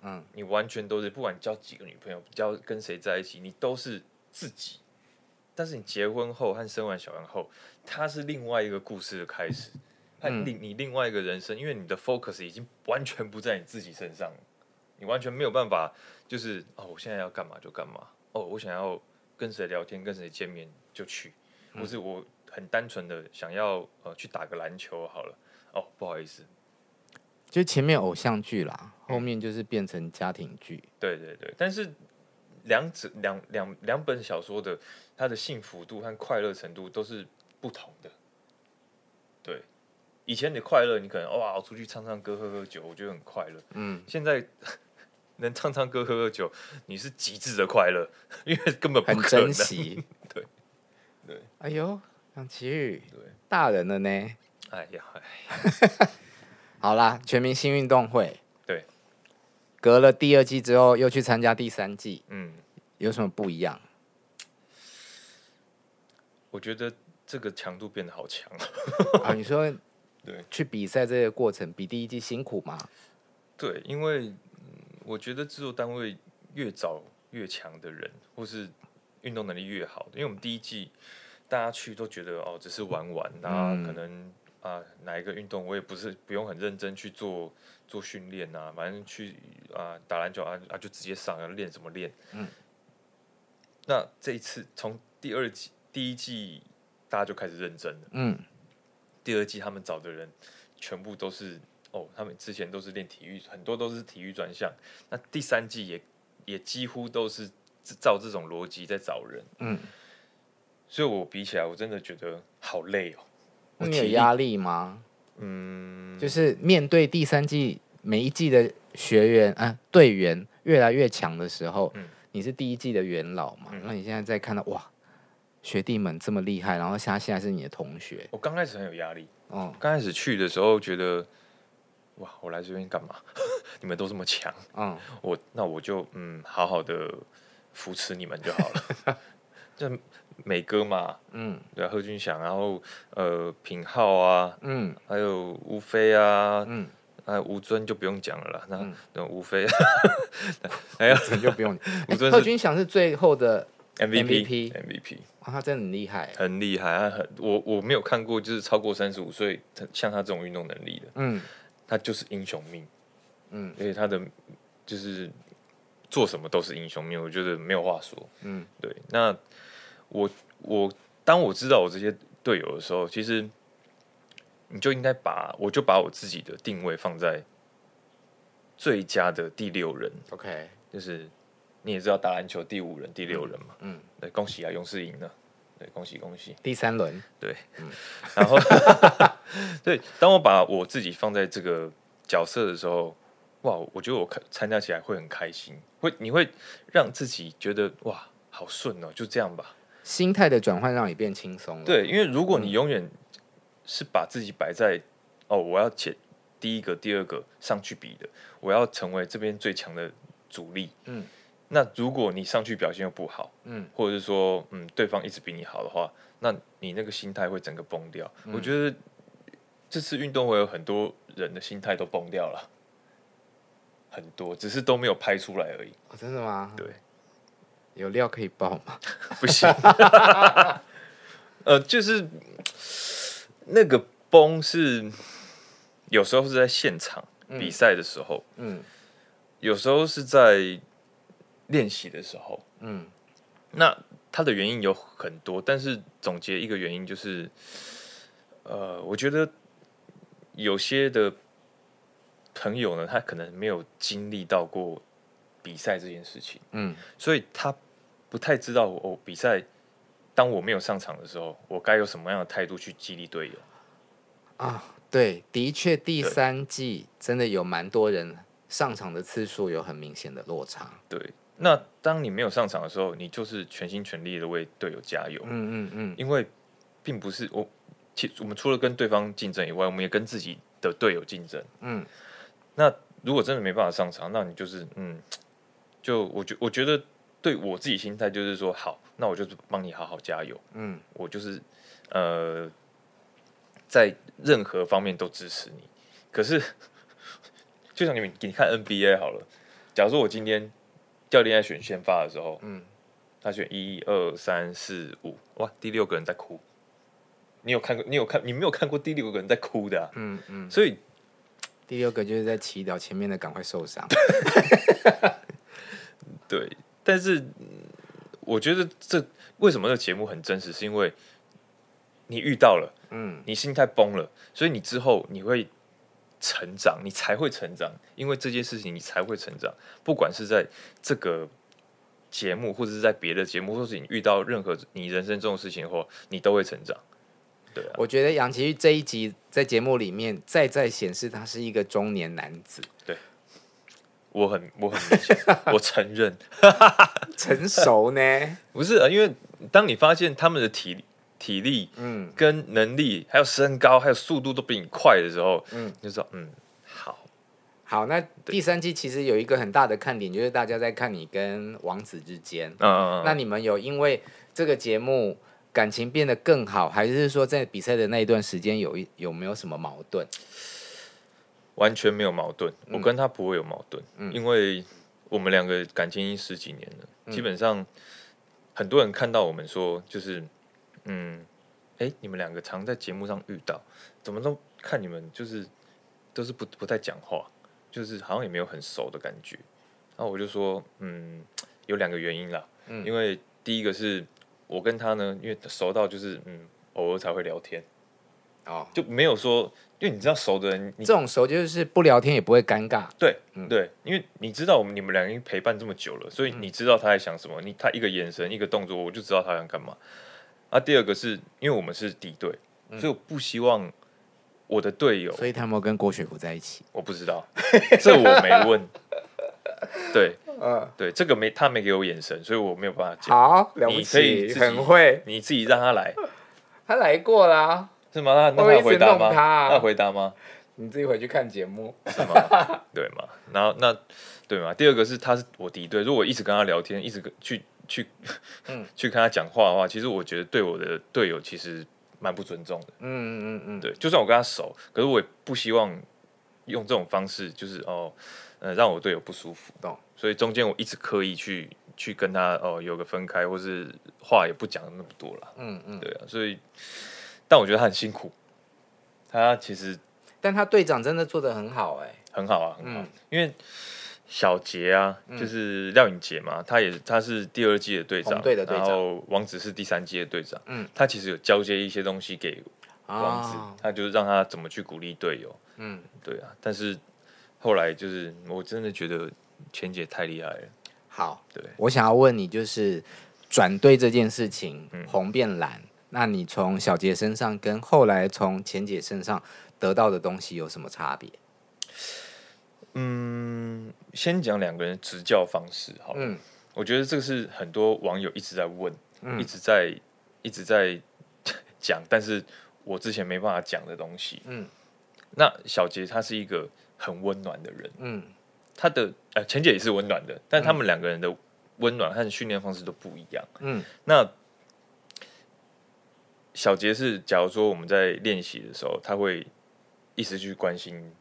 Speaker 2: 嗯，你完全都是不管交几个女朋友，交跟谁在一起，你都是自己。但是你结婚后和生完小孩后，它是另外一个故事的开始，和另你另外一个人生，因为你的 focus 已经完全不在你自己身上，你完全没有办法，就是哦，我现在要干嘛就干嘛，哦，我想要跟谁聊天，跟谁见面就去，不是我很单纯的想要呃去打个篮球好了，哦，不好意思。
Speaker 3: 就前面偶像剧啦，后面就是变成家庭剧。
Speaker 2: 对对对，但是两者两两两本小说的它的幸福度和快乐程度都是不同的。对，以前你快乐，你可能哇，我出去唱唱歌、喝喝酒，我觉得很快乐。嗯，现在能唱唱歌、喝喝酒，你是极致的快乐，因为根本不可能
Speaker 3: 很珍惜。
Speaker 2: 对对，
Speaker 3: 哎呦，杨奇宇，对，大人了呢。
Speaker 2: 哎呀，哎。
Speaker 3: 好啦，全明星运动会，
Speaker 2: 对，
Speaker 3: 隔了第二季之后又去参加第三季，嗯，有什么不一样？
Speaker 2: 我觉得这个强度变得好强
Speaker 3: 啊！你说，对，去比赛这个过程比第一季辛苦吗？
Speaker 2: 对，因为我觉得制作单位越早越强的人，或是运动能力越好的，因为我们第一季大家去都觉得哦，只是玩玩，然后可能。啊，哪一个运动我也不是不用很认真去做做训练啊，反正去啊打篮球啊啊就直接上要练什么练。嗯。那这一次从第二季第一季大家就开始认真了。嗯。第二季他们找的人全部都是哦，他们之前都是练体育，很多都是体育专项。那第三季也也几乎都是照这种逻辑在找人。嗯。所以我比起来，我真的觉得好累哦。
Speaker 3: 你有压力吗？嗯，就是面对第三季每一季的学员啊队员越来越强的时候，嗯，你是第一季的元老嘛？嗯，那你现在在看到哇，学弟们这么厉害，然后他现在是你的同学，
Speaker 2: 我刚开始很有压力，哦，刚开始去的时候觉得哇，我来这边干嘛？你们都这么强，嗯，我那我就嗯好好的扶持你们就好了，就。美哥嘛，嗯，对啊，贺军翔，然后呃，品浩啊，嗯，还有吴飞啊，嗯，还有吴尊就不用讲了啦，那那吴飞，
Speaker 3: 还有就不用，吴尊，贺军翔是最后的 MVP，MVP，哇，他真的很厉害，
Speaker 2: 很厉害，他很，我我没有看过就是超过三十五岁像他这种运动能力的，嗯，他就是英雄命，嗯，而且他的就是做什么都是英雄命，我觉得没有话说，嗯，对，那。我我当我知道我这些队友的时候，其实你就应该把我就把我自己的定位放在最佳的第六人。
Speaker 3: OK，
Speaker 2: 就是你也知道打篮球第五人、第六人嘛。嗯，对，恭喜啊，勇士赢了。对，恭喜恭喜。
Speaker 3: 第三轮，
Speaker 2: 对，嗯，然后 对，当我把我自己放在这个角色的时候，哇，我觉得我参加起来会很开心，会你会让自己觉得哇，好顺哦，就这样吧。
Speaker 3: 心态的转换让你变轻松了。
Speaker 2: 对，因为如果你永远是把自己摆在、嗯、哦，我要前第一个、第二个上去比的，我要成为这边最强的主力。嗯，那如果你上去表现又不好，嗯，或者是说嗯，对方一直比你好的话，那你那个心态会整个崩掉。嗯、我觉得这次运动会有很多人的心态都崩掉了，很多只是都没有拍出来而已。
Speaker 3: 哦、真的吗？
Speaker 2: 对。
Speaker 3: 有料可以爆吗？
Speaker 2: 不行。呃，就是那个崩是有时候是在现场比赛的时候，嗯，有时候是在练习的时候，嗯，那它的原因有很多，但是总结一个原因就是，呃，我觉得有些的朋友呢，他可能没有经历到过比赛这件事情，嗯，所以他不太知道哦，比赛。当我没有上场的时候，我该有什么样的态度去激励队友？
Speaker 3: 啊，对，的确，第三季真的有蛮多人上场的次数有很明显的落差。
Speaker 2: 对，那当你没有上场的时候，你就是全心全力的为队友加油。
Speaker 3: 嗯嗯嗯，
Speaker 2: 因为并不是我，其我们除了跟对方竞争以外，我们也跟自己的队友竞争。嗯，那如果真的没办法上场，那你就是嗯，就我觉我觉得。对我自己心态就是说，好，那我就是帮你好好加油。嗯，我就是呃，在任何方面都支持你。可是，就像你们你看 NBA 好了，假如说我今天教练在选先发的时候，嗯，他选一二三四五，哇，第六个人在哭。你有看过？你有看？你没有看过第六个人在哭的啊？嗯嗯。所以
Speaker 3: 第六个就是在祈祷前面的赶快受伤。
Speaker 2: 对。但是，我觉得这为什么这个节目很真实，是因为你遇到了，嗯，你心态崩了，所以你之后你会成长，你才会成长，因为这件事情你才会成长。不管是在这个节目，或者是在别的节目，或是你遇到任何你人生中的事情后，你都会成长。对啊，
Speaker 3: 我觉得杨奇煜这一集在节目里面再再显示他是一个中年男子。
Speaker 2: 对。我很我很 我承认
Speaker 3: 成熟呢？
Speaker 2: 不是啊，因为当你发现他们的体体力、嗯，跟能力，还有身高，还有速度都比你快的时候，嗯，就说嗯，好，
Speaker 3: 好。那第三季其实有一个很大的看点，就是大家在看你跟王子之间，嗯嗯嗯。那你们有因为这个节目感情变得更好，还是说在比赛的那一段时间有一有没有什么矛盾？
Speaker 2: 完全没有矛盾，我跟他不会有矛盾，嗯、因为我们两个感情已经十几年了。嗯、基本上，很多人看到我们说，就是，嗯，哎，你们两个常在节目上遇到，怎么都看你们就是都是不不太讲话，就是好像也没有很熟的感觉。然后我就说，嗯，有两个原因啦，嗯、因为第一个是我跟他呢，因为熟到就是嗯，偶尔才会聊天，哦，就没有说。因为你知道熟的人，
Speaker 3: 这种熟就是不聊天也不会尴尬。
Speaker 2: 对，嗯、对，因为你知道我们你们两个人陪伴这么久了，所以你知道他在想什么。你他一个眼神一个动作，我就知道他想干嘛。啊，第二个是因为我们是敌对，嗯、所以我不希望我的队友。
Speaker 3: 所以他有没有跟郭雪芙在一起？
Speaker 2: 我不知道，这我没问。对，嗯，对，这个没他没给我眼神，所以我没有办法讲。
Speaker 3: 好，了不起，很会，
Speaker 2: 你自己让他来。
Speaker 3: 他来过啦。
Speaker 2: 是吗？那那他回答吗？那回答吗？
Speaker 3: 你自己回去看节目，
Speaker 2: 是吗？对吗？然后那对嘛？第二个是他是我敌对，如果我一直跟他聊天，一直跟去去嗯 去跟他讲话的话，其实我觉得对我的队友其实蛮不尊重的。嗯嗯嗯嗯，对，就算我跟他熟，可是我也不希望用这种方式，就是哦，呃，让我队友不舒服。懂？所以中间我一直刻意去去跟他哦有个分开，或是话也不讲那么多了。嗯嗯，对啊，所以。但我觉得他很辛苦，他其实，
Speaker 3: 但他队长真的做的很好哎、欸，
Speaker 2: 很好啊，很好。嗯、因为小杰啊，就是廖颖杰嘛，他也他是第二季的队长，队长然后王子是第三季的队长。嗯，他其实有交接一些东西给王子，哦、他就是让他怎么去鼓励队友。嗯，对啊。但是后来就是我真的觉得钱姐太厉害了。
Speaker 3: 好，对，我想要问你，就是转队这件事情，嗯、红变蓝。那你从小杰身上跟后来从钱姐身上得到的东西有什么差别？
Speaker 2: 嗯，先讲两个人执教方式好了。嗯，我觉得这个是很多网友一直在问，嗯、一直在一直在 讲，但是我之前没办法讲的东西。嗯，那小杰他是一个很温暖的人。嗯，他的呃钱姐也是温暖的，但他们两个人的温暖和训练方式都不一样。嗯，那。小杰是，假如说我们在练习的时候，他会一直去关心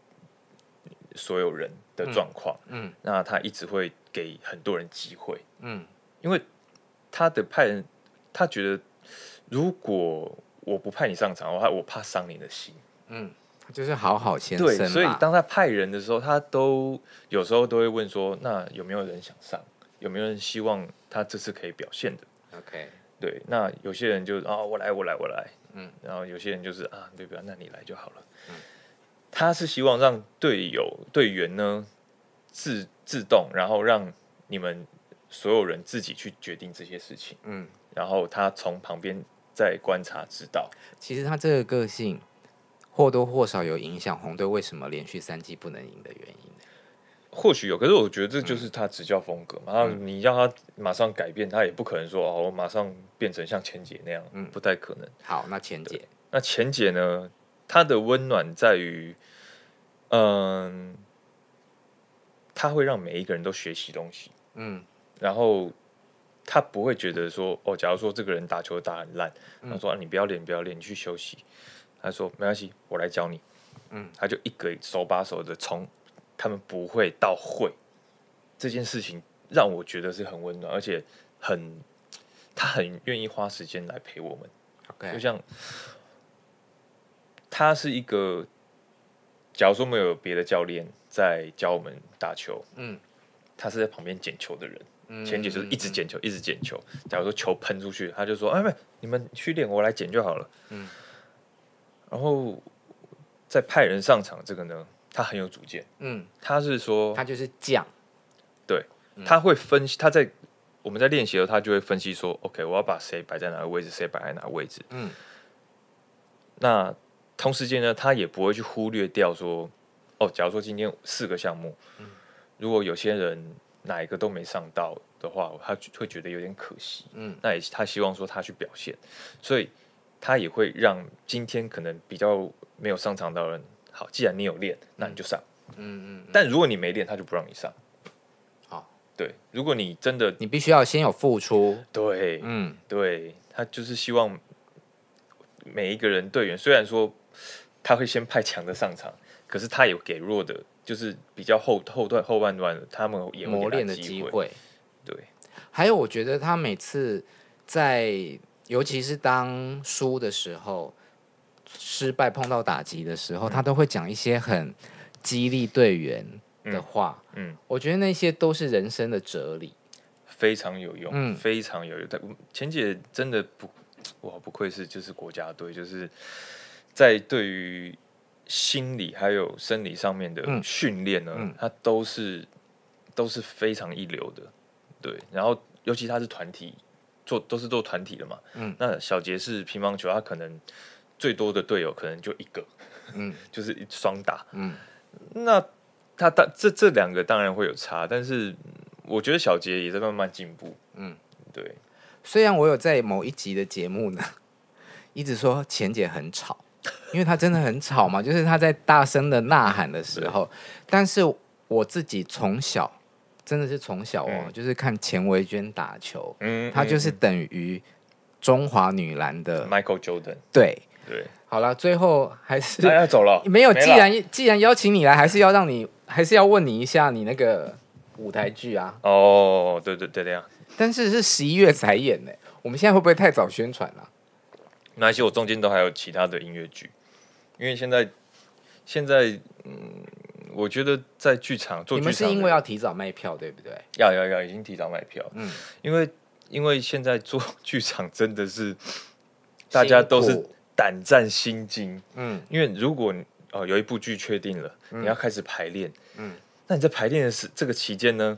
Speaker 2: 所有人的状况。嗯，嗯，那他一直会给很多人机会。嗯，因为他的派人，他觉得如果我不派你上场的话，我怕伤你的心。
Speaker 3: 嗯，就是好好先生。
Speaker 2: 对，所以当他派人的时候，他都有时候都会问说：“那有没有人想上？有没有人希望他这次可以表现的
Speaker 3: ？”OK，
Speaker 2: 对。那有些人就啊、哦，我来，我来，我来。嗯，然后有些人就是啊，对不对？那你来就好了。嗯，他是希望让队友队员呢自自动，然后让你们所有人自己去决定这些事情。嗯。然后他从旁边在观察，指导。
Speaker 3: 其实他这个个性或多或少有影响红队为什么连续三季不能赢的原因。
Speaker 2: 或许有，可是我觉得这就是他执教风格嘛。然后你让他马上改变，他也不可能说哦，我马上变成像钱姐那样，嗯，不太可能。
Speaker 3: 好，那钱姐，
Speaker 2: 那钱姐呢？她的温暖在于，嗯，他会让每一个人都学习东西，嗯，然后。他不会觉得说哦，假如说这个人打球打很烂，他说、啊、你不要练，不要练，你去休息。他说没关系，我来教你。嗯，他就一个手把手的从他们不会到会这件事情，让我觉得是很温暖，而且很他很愿意花时间来陪我们。Okay. 就像他是一个，假如说没有别的教练在教我们打球，嗯，他是在旁边捡球的人。前几就是一直捡球，一直捡球。假如说球喷出去，他就说：“哎，你们去练，我来捡就好了。”嗯。然后再派人上场，这个呢，他很有主见。嗯，他是说，
Speaker 3: 他就是将。
Speaker 2: 对，他会分析。他在我们在练习的时候，他就会分析说：“OK，我要把谁摆在哪个位置，谁摆在哪个位置。”嗯。那同时间呢，他也不会去忽略掉说：“哦，假如说今天四个项目，如果有些人。”哪一个都没上到的话，他会觉得有点可惜。嗯，那也他希望说他去表现，所以他也会让今天可能比较没有上场的人，好，既然你有练，那你就上。嗯嗯。嗯，但如果你没练，他就不让你上。好，对，如果你真的，
Speaker 3: 你必须要先有付出。
Speaker 2: 对，嗯，对，他就是希望每一个人队员，虽然说他会先派强的上场，可是他也给弱的。就是比较后后段后半段，他们也
Speaker 3: 磨练的机会。
Speaker 2: 对，
Speaker 3: 还有我觉得他每次在，尤其是当输的时候，失败碰到打击的时候，嗯、他都会讲一些很激励队员的话。嗯，嗯我觉得那些都是人生的哲理，
Speaker 2: 非常有用，嗯、非常有用。但钱姐真的不，哇，不愧是就是国家队，就是在对于。心理还有生理上面的训练呢，嗯嗯、它都是都是非常一流的，对。然后尤其他是团体做，都是做团体的嘛。嗯。那小杰是乒乓球，他可能最多的队友可能就一个，嗯，就是双打。嗯。那他当这这两个当然会有差，但是我觉得小杰也在慢慢进步。嗯，对。
Speaker 3: 虽然我有在某一集的节目呢，一直说钱姐很吵。因为他真的很吵嘛，就是他在大声的呐喊的时候。但是我自己从小真的是从小哦，就是看钱维娟打球，嗯，他就是等于中华女篮的
Speaker 2: Michael Jordan。
Speaker 3: 对
Speaker 2: 对，
Speaker 3: 好了，最后还是
Speaker 2: 要走了。
Speaker 3: 没有，既然既然邀请你来，还是要让你，还是要问你一下你那个舞台剧啊。
Speaker 2: 哦，对对对对呀。
Speaker 3: 但是是十一月才演呢，我们现在会不会太早宣传了？
Speaker 2: 那些我中间都还有其他的音乐剧，因为现在现在嗯，我觉得在剧场做剧场，你们
Speaker 3: 是因为要提早卖票，对不对？
Speaker 2: 要要要，已经提早卖票。嗯，因为因为现在做剧场真的是大家都是胆战心惊。嗯，因为如果哦有一部剧确定了，你要开始排练，嗯，那你在排练的时这个期间呢，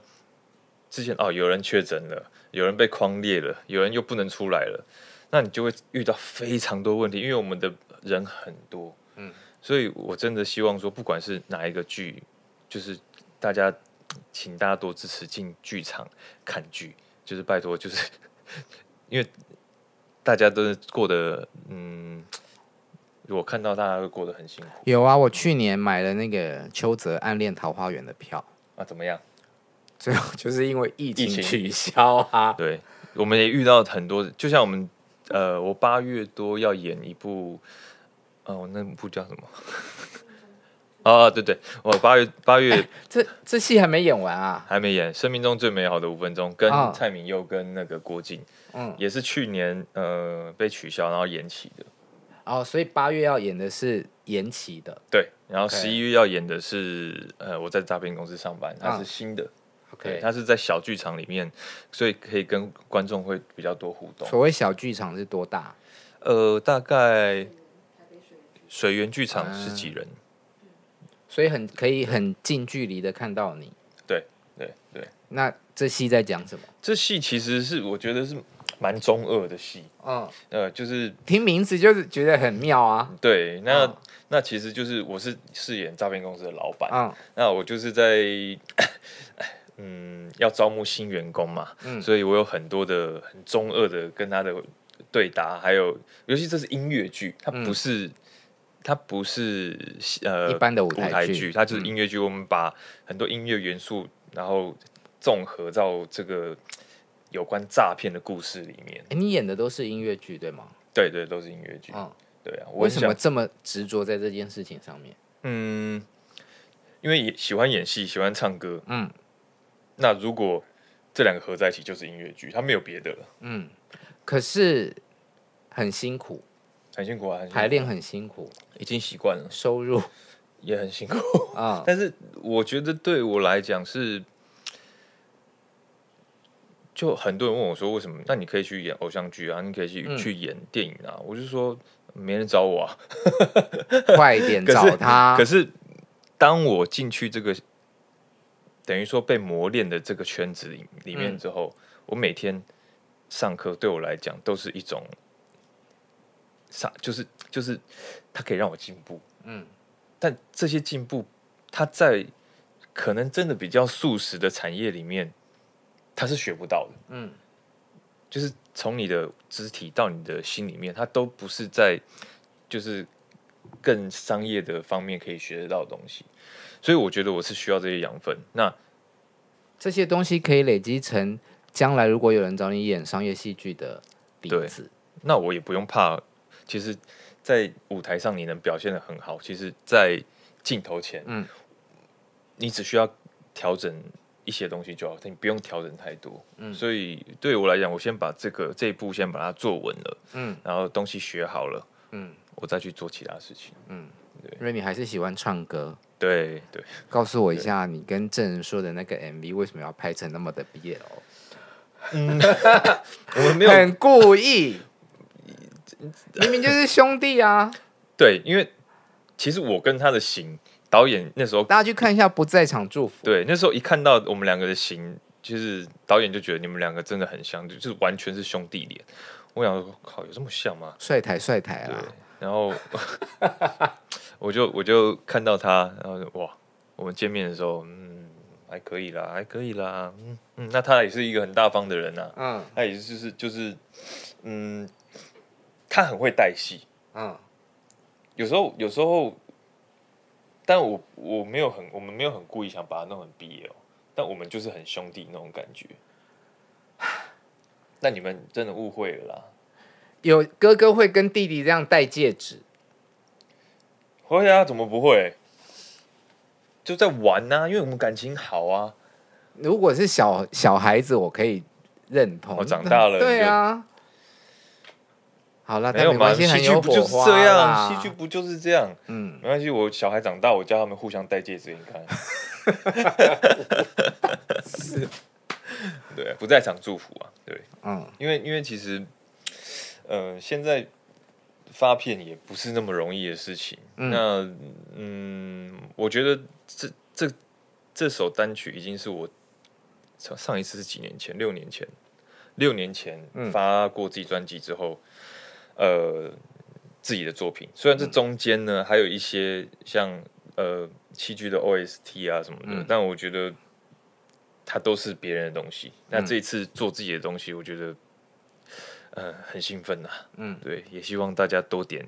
Speaker 2: 之前哦有人确诊了，有人被框列了，有人又不能出来了。那你就会遇到非常多问题，因为我们的人很多，嗯，所以我真的希望说，不管是哪一个剧，就是大家，请大家多支持进剧场看剧，就是拜托，就是 因为大家都是过得，嗯，我看到大家都过得很辛苦。
Speaker 3: 有啊，我去年买了那个邱泽暗恋桃花源的票，
Speaker 2: 啊，怎么样？
Speaker 3: 最后就是因为疫情取消啊。
Speaker 2: 对，我们也遇到很多，就像我们。呃，我八月多要演一部，哦，那部叫什么？哦，对对，我八月八月，欸、
Speaker 3: 这这戏还没演完啊？
Speaker 2: 还没演，《生命中最美好的五分钟》跟蔡明佑跟那个郭靖，嗯，也是去年呃被取消，然后延期的。
Speaker 3: 哦，所以八月要演的是延期的，
Speaker 2: 对，然后十一月要演的是呃我在诈骗公司上班，它是新的。嗯 OK，它是在小剧场里面，所以可以跟观众会比较多互动。
Speaker 3: 所谓小剧场是多大？
Speaker 2: 呃，大概水源剧场十几人，嗯，
Speaker 3: 所以很可以很近距离的看到你。
Speaker 2: 对对对。
Speaker 3: 那这戏在讲什么？
Speaker 2: 这戏其实是我觉得是蛮中二的戏。嗯，呃，就是
Speaker 3: 听名字就是觉得很妙啊。
Speaker 2: 对，那、嗯、那其实就是我是饰演诈骗公司的老板。嗯，那我就是在。嗯，要招募新员工嘛，嗯，所以我有很多的很中二的跟他的对答，还有尤其这是音乐剧，它不是、嗯、它不是呃
Speaker 3: 一般的舞台剧，
Speaker 2: 它就是音乐剧。嗯、我们把很多音乐元素，然后综合到这个有关诈骗的故事里面。
Speaker 3: 欸、你演的都是音乐剧对吗？
Speaker 2: 对对，都是音乐剧。嗯，对啊。
Speaker 3: 为什么这么执着在这件事情上面？
Speaker 2: 嗯，因为喜欢演戏，喜欢唱歌。嗯。那如果这两个合在一起就是音乐剧，它没有别的了。
Speaker 3: 嗯，可是很辛苦，
Speaker 2: 很辛苦啊，
Speaker 3: 排练很辛苦，
Speaker 2: 已经习惯了。
Speaker 3: 收入
Speaker 2: 也很辛苦 啊，但是我觉得对我来讲是，就很多人问我说，为什么？那你可以去演偶像剧啊，你可以去、嗯、去演电影啊。我就说没人找我啊，
Speaker 3: 快点 找他。
Speaker 2: 可是，可是当我进去这个。等于说被磨练的这个圈子里里面之后，嗯、我每天上课对我来讲都是一种上，就是就是它可以让我进步，嗯，但这些进步，它在可能真的比较素食的产业里面，它是学不到的，嗯，就是从你的肢体到你的心里面，它都不是在就是更商业的方面可以学得到的东西。所以我觉得我是需要这些养分。那
Speaker 3: 这些东西可以累积成将来如果有人找你演商业戏剧的底子，
Speaker 2: 那我也不用怕。其实，在舞台上你能表现的很好，其实，在镜头前，嗯，你只需要调整一些东西就好，你不用调整太多。嗯，所以对我来讲，我先把这个这一步先把它做稳了，嗯，然后东西学好了，嗯，我再去做其他事情，嗯。
Speaker 3: 因为你还是喜欢唱歌，
Speaker 2: 对对，
Speaker 3: 告诉我一下，你跟郑人说的那个 MV 为什么要拍成那么的 BL？
Speaker 2: 嗯，我们没有
Speaker 3: 很故意，明明就是兄弟啊。
Speaker 2: 对，因为其实我跟他的型，导演那时候
Speaker 3: 大家去看一下《不在场祝福》。
Speaker 2: 对，那时候一看到我们两个的型，就是导演就觉得你们两个真的很像，就就是完全是兄弟脸。我想说，靠，有这么像吗？
Speaker 3: 帅台帅台啊！
Speaker 2: 然后。我就我就看到他，然后哇，我们见面的时候，嗯，还可以啦，还可以啦，嗯嗯，那他也是一个很大方的人呐、啊，嗯，他也是就是就是，嗯，他很会带戏，嗯，有时候有时候，但我我没有很我们没有很故意想把他弄很 BL，但我们就是很兄弟那种感觉，那你们真的误会了啦，
Speaker 3: 有哥哥会跟弟弟这样戴戒指。
Speaker 2: 会啊，怎么不会？就在玩啊，因为我们感情好啊。
Speaker 3: 如果是小小孩子，我可以认同。
Speaker 2: 我长大了，
Speaker 3: 对啊。好了，
Speaker 2: 没有嘛，戏剧不就是这样？戏剧不就是这样？嗯，没关系，我小孩长大，我叫他们互相戴戒指，你看。是，对，不在场祝福啊，对，嗯，因为因为其实，呃，现在。发片也不是那么容易的事情。嗯那嗯，我觉得这这这首单曲已经是我上上一次是几年前，六年前，六年前发过自己专辑之后，嗯、呃，自己的作品。虽然这中间呢、嗯、还有一些像呃戏剧的 OST 啊什么的，嗯、但我觉得它都是别人的东西。那这一次做自己的东西，我觉得。嗯，很兴奋呐。嗯，对，也希望大家多点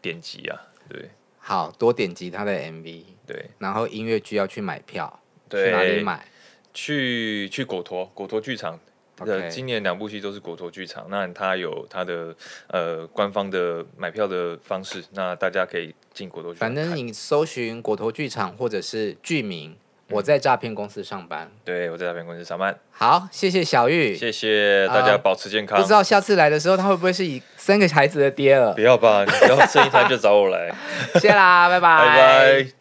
Speaker 2: 点击啊。对，
Speaker 3: 好多点击他的 MV。
Speaker 2: 对，
Speaker 3: 然后音乐剧要去买票，去哪里买？
Speaker 2: 去去果陀果陀剧场呃，今年两部戏都是果陀剧场，那它有它的呃官方的买票的方式，那大家可以进果陀剧场。
Speaker 3: 反正你搜寻果陀剧场或者是剧名。我在诈骗公司上班，
Speaker 2: 对，我在诈骗公司上班。
Speaker 3: 好，谢谢小玉，
Speaker 2: 谢谢大家，保持健康。
Speaker 3: 不知道下次来的时候，他会不会是以三个孩子的爹了？
Speaker 2: 不要吧，你只要生一胎就找我来。
Speaker 3: 谢啦，拜拜，
Speaker 2: 拜拜。